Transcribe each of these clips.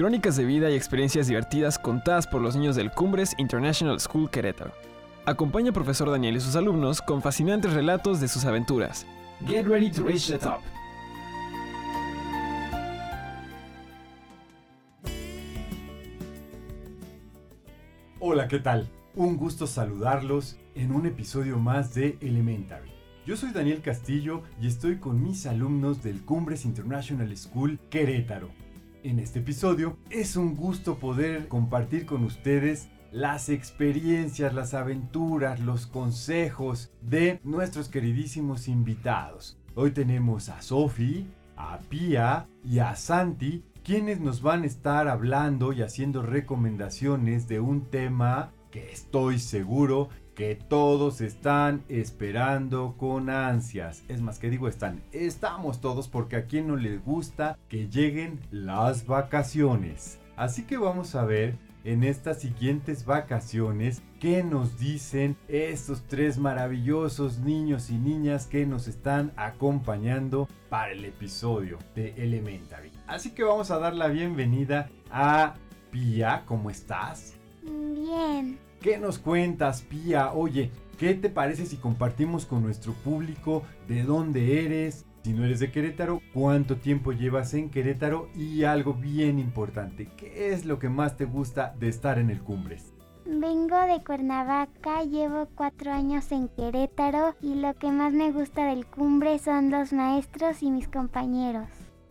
Crónicas de vida y experiencias divertidas contadas por los niños del Cumbres International School Querétaro. Acompaña al profesor Daniel y sus alumnos con fascinantes relatos de sus aventuras. Get ready to reach the top. Hola, ¿qué tal? Un gusto saludarlos en un episodio más de Elementary. Yo soy Daniel Castillo y estoy con mis alumnos del Cumbres International School Querétaro. En este episodio es un gusto poder compartir con ustedes las experiencias, las aventuras, los consejos de nuestros queridísimos invitados. Hoy tenemos a Sofi, a Pia y a Santi, quienes nos van a estar hablando y haciendo recomendaciones de un tema que estoy seguro que todos están esperando con ansias. Es más que digo están, estamos todos porque a quien no les gusta que lleguen las vacaciones. Así que vamos a ver en estas siguientes vacaciones qué nos dicen estos tres maravillosos niños y niñas que nos están acompañando para el episodio de Elementary. Así que vamos a dar la bienvenida a Pia, ¿cómo estás? Bien. ¿Qué nos cuentas, Pia? Oye, ¿qué te parece si compartimos con nuestro público de dónde eres? Si no eres de Querétaro, ¿cuánto tiempo llevas en Querétaro? Y algo bien importante, ¿qué es lo que más te gusta de estar en el Cumbres? Vengo de Cuernavaca, llevo cuatro años en Querétaro y lo que más me gusta del cumbre son los maestros y mis compañeros.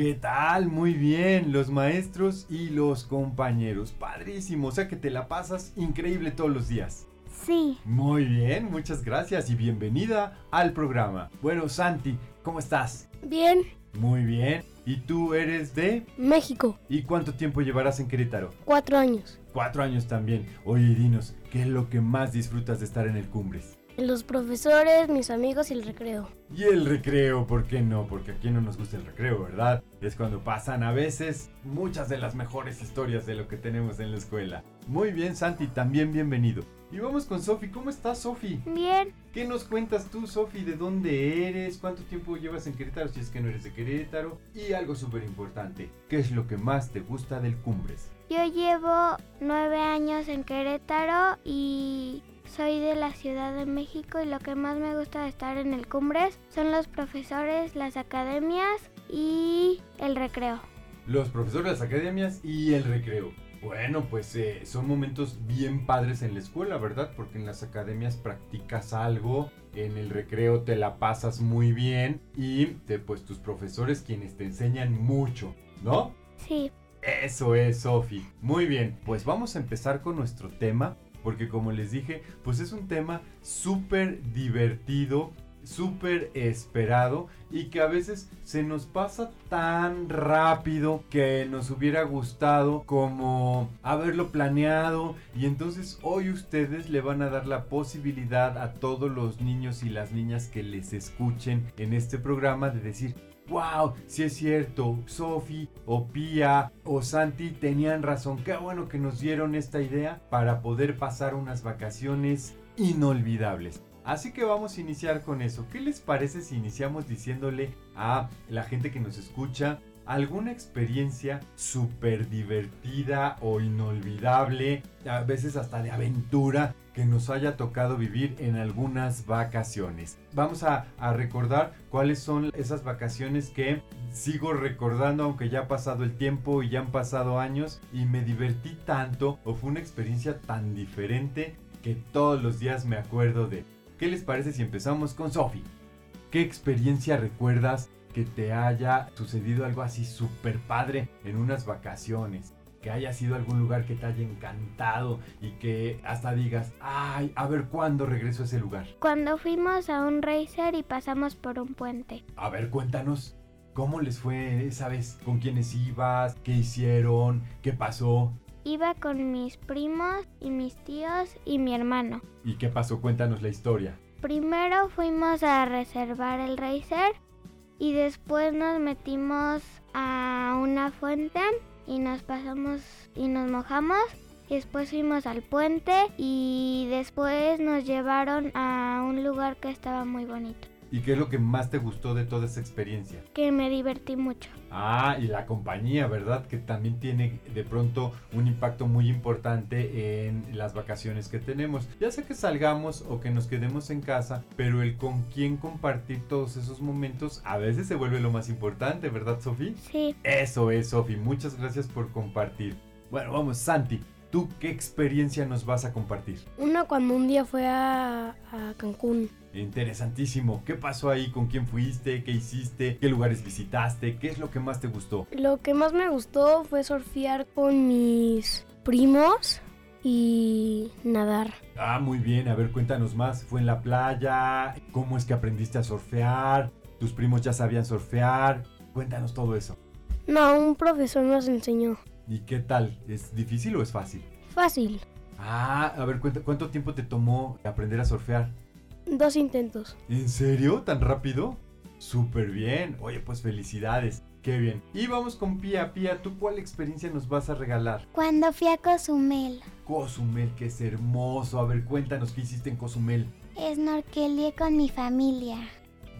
¿Qué tal? Muy bien, los maestros y los compañeros. Padrísimo, o sea que te la pasas increíble todos los días. Sí, Muy bien, muchas gracias y bienvenida al programa. Bueno, Santi, ¿cómo estás? Bien, Muy bien. ¿Y tú eres de? México, ¿Y cuánto tiempo llevarás en Querétaro? cuatro años. Cuatro años también. Oye, dinos, ¿qué es lo que más disfrutas de estar en el Cumbres? Los profesores, mis amigos y el recreo. Y el recreo, ¿por qué no? Porque aquí no nos gusta el recreo, ¿verdad? Es cuando pasan a veces muchas de las mejores historias de lo que tenemos en la escuela. Muy bien, Santi, también bienvenido. Y vamos con Sofi. ¿Cómo estás, Sofi? bien. ¿Qué nos cuentas tú, Sofi? ¿De dónde eres? ¿Cuánto tiempo llevas en Querétaro si es que no eres de Querétaro? Y algo súper importante, ¿qué es lo que más te gusta del Cumbres? Yo llevo nueve años en Querétaro y soy de la Ciudad de México y lo que más me gusta de estar en el Cumbres son los profesores, las academias y el recreo. Los profesores las academias y el recreo. Bueno, pues eh, son momentos bien padres en la escuela, ¿verdad? Porque en las academias practicas algo, en el recreo te la pasas muy bien y te, pues tus profesores quienes te enseñan mucho, ¿no? Sí, Eso es, Sofi. Muy bien, pues vamos a empezar con nuestro tema, porque como les dije, pues es un tema súper divertido, súper esperado y que a veces se nos pasa tan rápido que nos hubiera gustado como haberlo planeado y entonces hoy ustedes le van a dar la posibilidad a todos los niños y las niñas que les escuchen en este programa de decir wow, si es cierto, Sofi o Pia o Santi tenían razón, qué bueno que nos dieron esta idea para poder pasar unas vacaciones inolvidables. Así que vamos a iniciar con eso. ¿Qué les parece si iniciamos diciéndole a la gente que nos escucha alguna experiencia súper divertida o inolvidable, a veces hasta de aventura, que nos haya tocado vivir en algunas vacaciones. Vamos a, a, recordar cuáles son esas vacaciones que sigo recordando aunque ya ha pasado el tiempo y ya han pasado años y me divertí tanto o fue una experiencia tan diferente que todos los días me acuerdo de. ¿Qué les parece si empezamos con Sofi? ¿Qué experiencia recuerdas que te haya sucedido algo así súper padre en unas vacaciones? Que haya sido algún lugar que te haya encantado y que hasta digas, ay, a ver cuándo regreso a ese lugar. cuando fuimos a un racer y pasamos por un puente. A ver, cuéntanos, ¿cómo les fue esa vez? ¿Con quiénes ibas? ¿Qué hicieron? ¿Qué pasó? Iba con mis primos y mis tíos y mi hermano. ¿Y qué pasó? Cuéntanos la historia. Primero fuimos a reservar el racer y después nos metimos a una fuente y nos pasamos y nos mojamos. Después fuimos al puente y después nos llevaron a un lugar que estaba muy bonito. ¿Y qué es lo que más te gustó de toda esa experiencia? Que me divertí mucho. Ah, y la compañía, ¿verdad? Que también tiene de pronto un impacto muy importante en las vacaciones que tenemos. Ya sea que salgamos o que nos quedemos en casa, pero el con quién compartir todos esos momentos a veces se vuelve lo más importante, ¿verdad, Sofi? Sí. Eso es, Sofi. Muchas gracias por compartir. Bueno, vamos, Santi. ¿Tú qué experiencia nos vas a compartir? Una cuando un día fue a, a Cancún. Interesantísimo. ¿Qué pasó ahí? ¿Con quién fuiste? ¿Qué hiciste? ¿Qué lugares visitaste? ¿Qué es lo que más te gustó? Lo que más me gustó fue surfear con mis primos y nadar. Ah, muy bien. A ver, cuéntanos más. ¿Fue en la playa? ¿Cómo es que aprendiste a surfear? ¿Tus primos ya sabían surfear? Cuéntanos todo eso. No, un profesor nos enseñó. ¿Y qué tal? ¿Es difícil o es fácil? Fácil. Ah, a ver, cuenta- ¿cuánto tiempo te tomó aprender a surfear? Dos intentos. ¿En serio? ¿Tan rápido? Súper bien. Oye, pues felicidades. Qué bien. Y vamos con Pía. Pía, ¿tú cuál experiencia nos vas a regalar? Cuando fui a Cozumel, Cozumel, que es hermoso. A ver, cuéntanos qué hiciste en Cozumel. snorkelé con mi familia.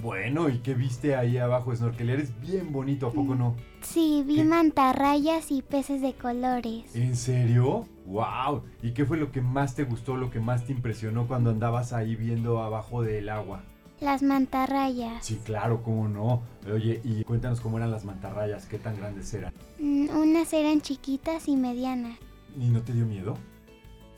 Bueno, ¿y qué viste ahí abajo? Snorkelear es bien bonito, ¿a poco no? Sí, vi ¿Qué? mantarrayas y peces de colores. ¿En serio? ¡Wow! ¿Y qué fue lo que más te gustó, lo que más te impresionó cuando andabas ahí viendo abajo del agua? Las mantarrayas. Sí, claro, cómo no. Oye, y cuéntanos cómo eran las mantarrayas, qué tan grandes eran. Mm, Unas eran chiquitas y medianas. ¿Y no te dio miedo?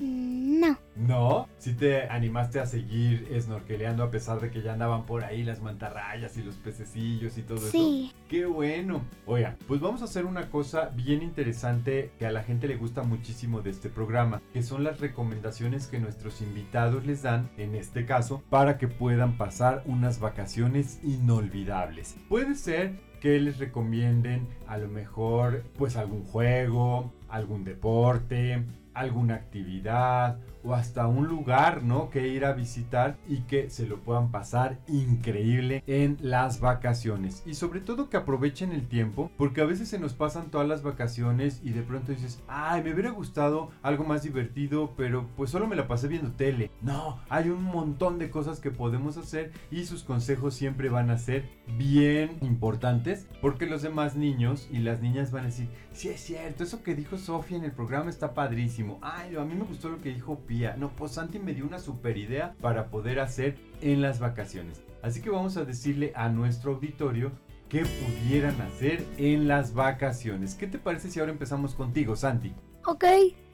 No. No, si te animaste a seguir snorkeleando a pesar de que ya andaban por ahí las mantarrayas y los pececillos y todo eso. Sí. Qué bueno. Oiga, pues vamos a hacer una cosa bien interesante que a la gente le gusta muchísimo de este programa, que son las recomendaciones que nuestros invitados les dan, en este caso, para que puedan pasar unas vacaciones inolvidables. Puede ser que les recomienden a lo mejor pues algún juego, algún deporte, alguna actividad o hasta un lugar, ¿no? Que ir a visitar y que se lo puedan pasar increíble en las vacaciones. Y sobre todo que aprovechen el tiempo, porque a veces se nos pasan todas las vacaciones y de pronto dices, ay, me hubiera gustado algo más divertido, pero pues solo me la pasé viendo tele. No, hay un montón de cosas que podemos hacer y sus consejos siempre van a ser bien importantes, porque los demás niños y las niñas van a decir, sí es cierto, eso que dijo Sofía en el programa está padrísimo. Ay, a mí me gustó lo que dijo Pía. No, pues Santi me dio una super idea para poder hacer en las vacaciones. Así que vamos a decirle a nuestro auditorio qué pudieran hacer en las vacaciones. ¿Qué te parece si ahora empezamos contigo, Santi? Ok.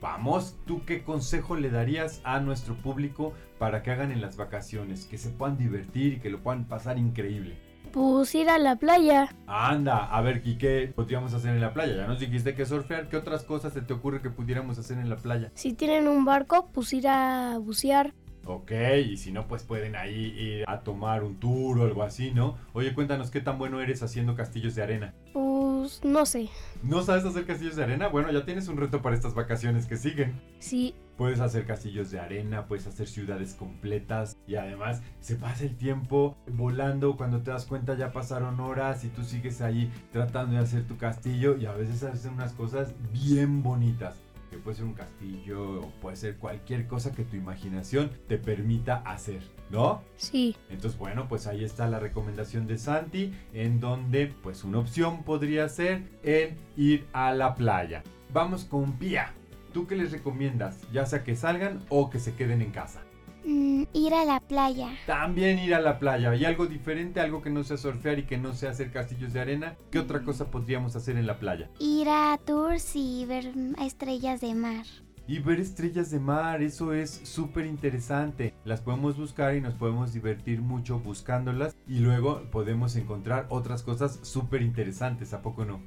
Vamos, ¿tú qué consejo le darías a nuestro público para que hagan en las vacaciones? Que se puedan divertir y que lo puedan pasar increíble. Pues ir a la playa. Anda, a ver, ¿y qué podríamos hacer en la playa? Ya nos dijiste que surfear. ¿Qué otras cosas se te ocurre que pudiéramos hacer en la playa? Si tienen un barco, pues ir a bucear. Ok, y si no, pues pueden ahí ir a tomar un tour o algo así, ¿no? Oye, cuéntanos qué tan bueno eres haciendo castillos de arena. Pues no sé. ¿No sabes hacer castillos de arena? Bueno, ya tienes un reto para estas vacaciones que siguen. Sí. Puedes hacer castillos de arena, puedes hacer ciudades completas y además se pasa el tiempo volando. Cuando te das cuenta ya pasaron horas y tú sigues ahí tratando de hacer tu castillo y a veces hacen unas cosas bien bonitas. Que puede ser un castillo o puede ser cualquier cosa que tu imaginación te permita hacer, ¿no? Sí. Entonces, bueno, pues ahí está la recomendación de Santi, en donde pues una opción podría ser el ir a la playa. Vamos con Pía. ¿Tú qué les recomiendas? Ya sea que salgan o que se queden en casa. Mm, ir a la playa. También ir a la playa. ¿Y algo diferente? Algo que no sea surfear y que no sea hacer castillos de arena. ¿Qué otra cosa podríamos hacer en la playa? Ir a tours y ver estrellas de mar. Y ver estrellas de mar, eso es súper interesante. Las podemos buscar y nos podemos divertir mucho buscándolas. Y luego podemos encontrar otras cosas súper interesantes, ¿a poco no?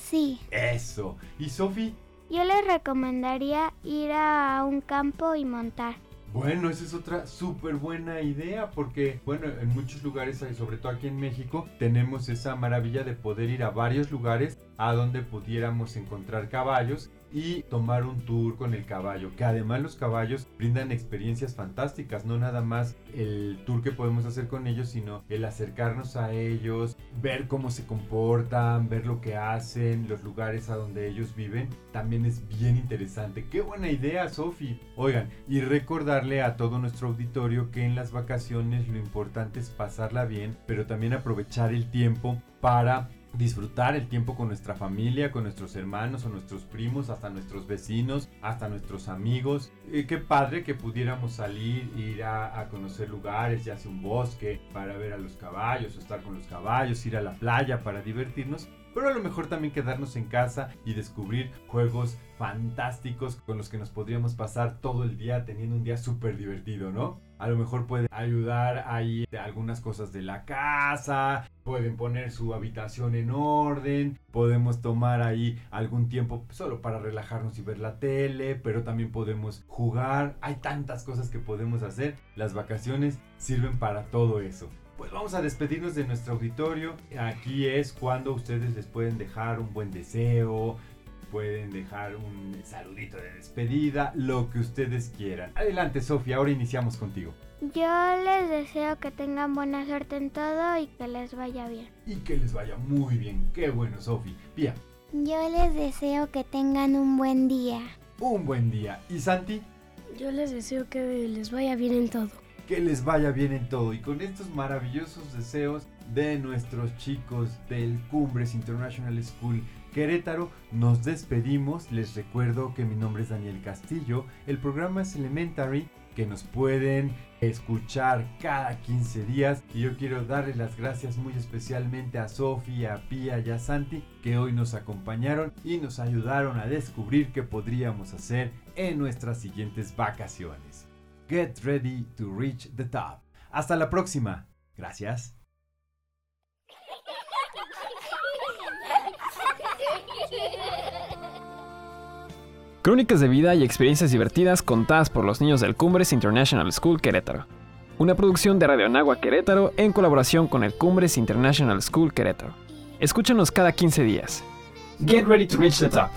Sí. Eso. ¿Y Sofi? Yo les recomendaría ir a un campo y montar. Bueno, esa es otra súper buena idea porque, bueno, en muchos lugares, y sobre todo aquí en México, tenemos esa maravilla de poder ir a varios lugares a donde pudiéramos encontrar caballos y tomar un tour con el caballo, que además los caballos brindan experiencias fantásticas, no nada más el tour que podemos hacer con ellos, sino el acercarnos a ellos, ver cómo se comportan, ver lo que hacen, los lugares a donde ellos viven, también es bien interesante. Qué buena idea, Sofi. Oigan, y recordarle a todo nuestro auditorio que en las vacaciones lo importante es pasarla bien, pero también aprovechar el tiempo para disfrutar el tiempo con nuestra familia, con nuestros hermanos o nuestros primos, hasta nuestros vecinos, hasta nuestros amigos. Eh, qué padre que pudiéramos salir, ir a, a, conocer lugares, ya sea un bosque, para ver a los caballos o estar con los caballos, ir a la playa para divertirnos. Pero a lo mejor también quedarnos en casa y descubrir juegos fantásticos con los que nos podríamos pasar todo el día teniendo un día súper divertido, ¿no? A lo mejor puede ayudar ahí algunas cosas de la casa, pueden poner su habitación en orden, podemos tomar ahí algún tiempo solo para relajarnos y ver la tele, pero también podemos jugar, hay tantas cosas que podemos hacer, las vacaciones sirven para todo eso. Pues vamos a despedirnos de nuestro auditorio. Aquí es cuando ustedes les pueden dejar un buen deseo, pueden dejar un saludito de despedida, lo que ustedes quieran. Adelante, Sofía, ahora iniciamos contigo. Yo les deseo que tengan buena suerte en todo y que les vaya bien. Y que les vaya muy bien. Qué bueno, Sofía. Pía. Yo les deseo que tengan un buen día. Un buen día. ¿Y Santi? Yo les deseo que les vaya bien en todo. Que les vaya bien en todo. Y con estos maravillosos deseos de nuestros chicos del Cumbres International School Querétaro, nos despedimos. Les recuerdo que mi nombre es Daniel Castillo. El programa es Elementary, que nos pueden escuchar cada 15 días. Y yo quiero darles las gracias muy especialmente a Sofía, a Pia y a Santi, que hoy nos acompañaron y nos ayudaron a descubrir qué podríamos hacer en nuestras siguientes vacaciones. Get ready to reach the top. Hasta la próxima. Gracias. Crónicas de vida y experiencias divertidas contadas por los niños del Cumbres International School Querétaro. Una producción de Radio Anagua Querétaro en colaboración con el Cumbres International School Querétaro. Escúchanos cada 15 días. Get ready to reach the top.